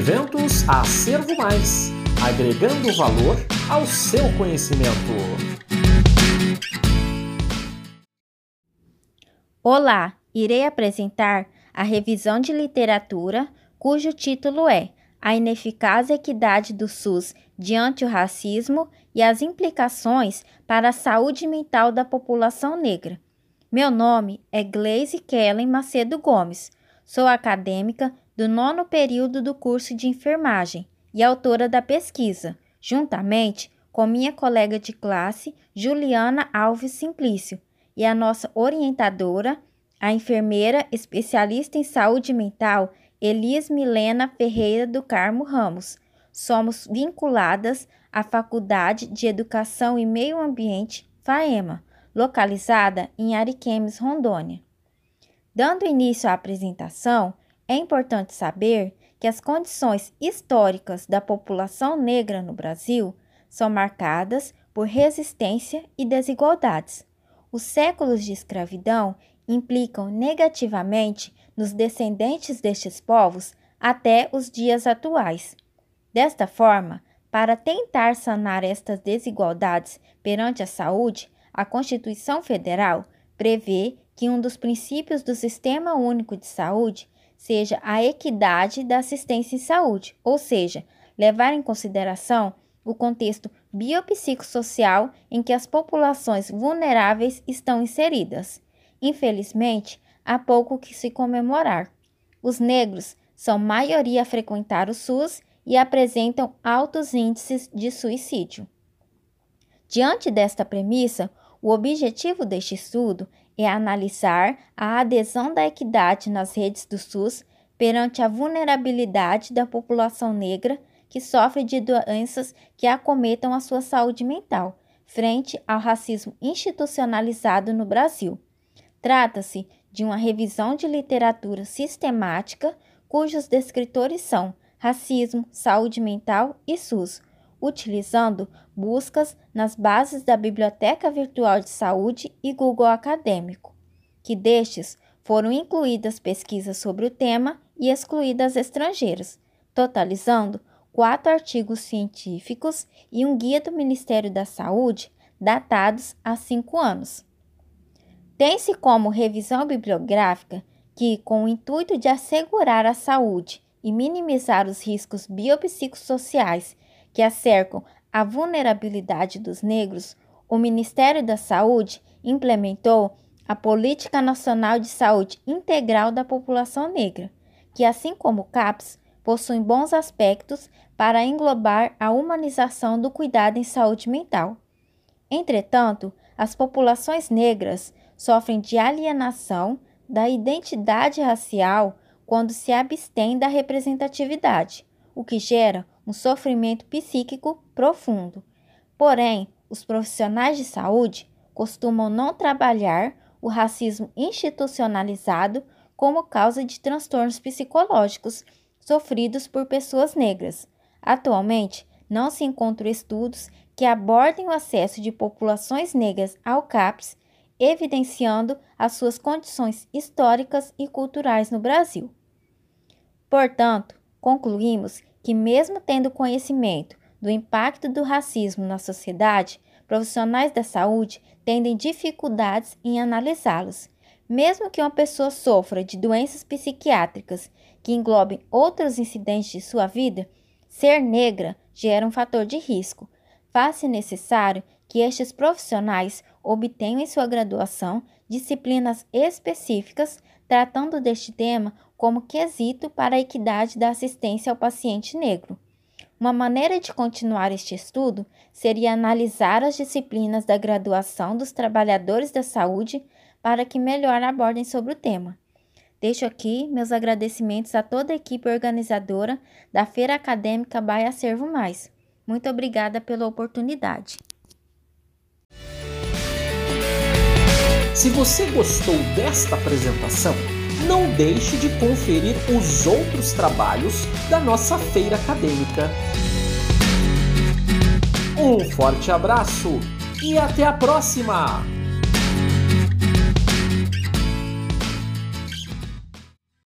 Eventos Acervo Mais agregando valor ao seu conhecimento. Olá, irei apresentar a revisão de literatura cujo título é A Ineficaz Equidade do SUS diante o racismo e as implicações para a saúde mental da população negra. Meu nome é Glaze Kellen Macedo Gomes. Sou acadêmica do nono período do curso de enfermagem e autora da pesquisa, juntamente com minha colega de classe, Juliana Alves Simplício, e a nossa orientadora, a enfermeira especialista em saúde mental, Elis Milena Ferreira do Carmo Ramos. Somos vinculadas à Faculdade de Educação e Meio Ambiente, FAEMA, localizada em Ariquemes, Rondônia. Dando início à apresentação, é importante saber que as condições históricas da população negra no Brasil são marcadas por resistência e desigualdades. Os séculos de escravidão implicam negativamente nos descendentes destes povos até os dias atuais. Desta forma, para tentar sanar estas desigualdades perante a saúde, a Constituição Federal prevê que um dos princípios do Sistema Único de Saúde seja a equidade da assistência em saúde, ou seja, levar em consideração o contexto biopsicossocial em que as populações vulneráveis estão inseridas. Infelizmente, há pouco que se comemorar. Os negros são maioria a frequentar o SUS e apresentam altos índices de suicídio. Diante desta premissa, o objetivo deste estudo é analisar a adesão da equidade nas redes do SUS perante a vulnerabilidade da população negra que sofre de doenças que acometam a sua saúde mental, frente ao racismo institucionalizado no Brasil. Trata-se de uma revisão de literatura sistemática cujos descritores são racismo, saúde mental e SUS, utilizando buscas nas bases da Biblioteca Virtual de Saúde e Google Acadêmico, que destes foram incluídas pesquisas sobre o tema e excluídas estrangeiras, totalizando quatro artigos científicos e um guia do Ministério da Saúde datados há cinco anos. Tem-se como revisão bibliográfica que, com o intuito de assegurar a saúde e minimizar os riscos biopsicossociais que acercam a vulnerabilidade dos negros, o Ministério da Saúde implementou a Política Nacional de Saúde Integral da População Negra, que, assim como o CAPS, possui bons aspectos para englobar a humanização do cuidado em saúde mental. Entretanto, as populações negras sofrem de alienação da identidade racial quando se abstêm da representatividade, o que gera um sofrimento psíquico profundo. Porém, os profissionais de saúde costumam não trabalhar o racismo institucionalizado como causa de transtornos psicológicos sofridos por pessoas negras. Atualmente, não se encontram estudos que abordem o acesso de populações negras ao CAPS, evidenciando as suas condições históricas e culturais no Brasil. Portanto, concluímos que, mesmo tendo conhecimento do impacto do racismo na sociedade, profissionais da saúde têm dificuldades em analisá-los. Mesmo que uma pessoa sofra de doenças psiquiátricas que englobem outros incidentes de sua vida, ser negra gera um fator de risco. Faz-se necessário que estes profissionais obtenham em sua graduação disciplinas específicas tratando deste tema como quesito para a equidade da assistência ao paciente negro. Uma maneira de continuar este estudo seria analisar as disciplinas da graduação dos trabalhadores da saúde para que melhor abordem sobre o tema. Deixo aqui meus agradecimentos a toda a equipe organizadora da Feira Acadêmica Baia Servo Mais. Muito obrigada pela oportunidade. Se você gostou desta apresentação, não deixe de conferir os outros trabalhos da nossa feira acadêmica. Um forte abraço e até a próxima!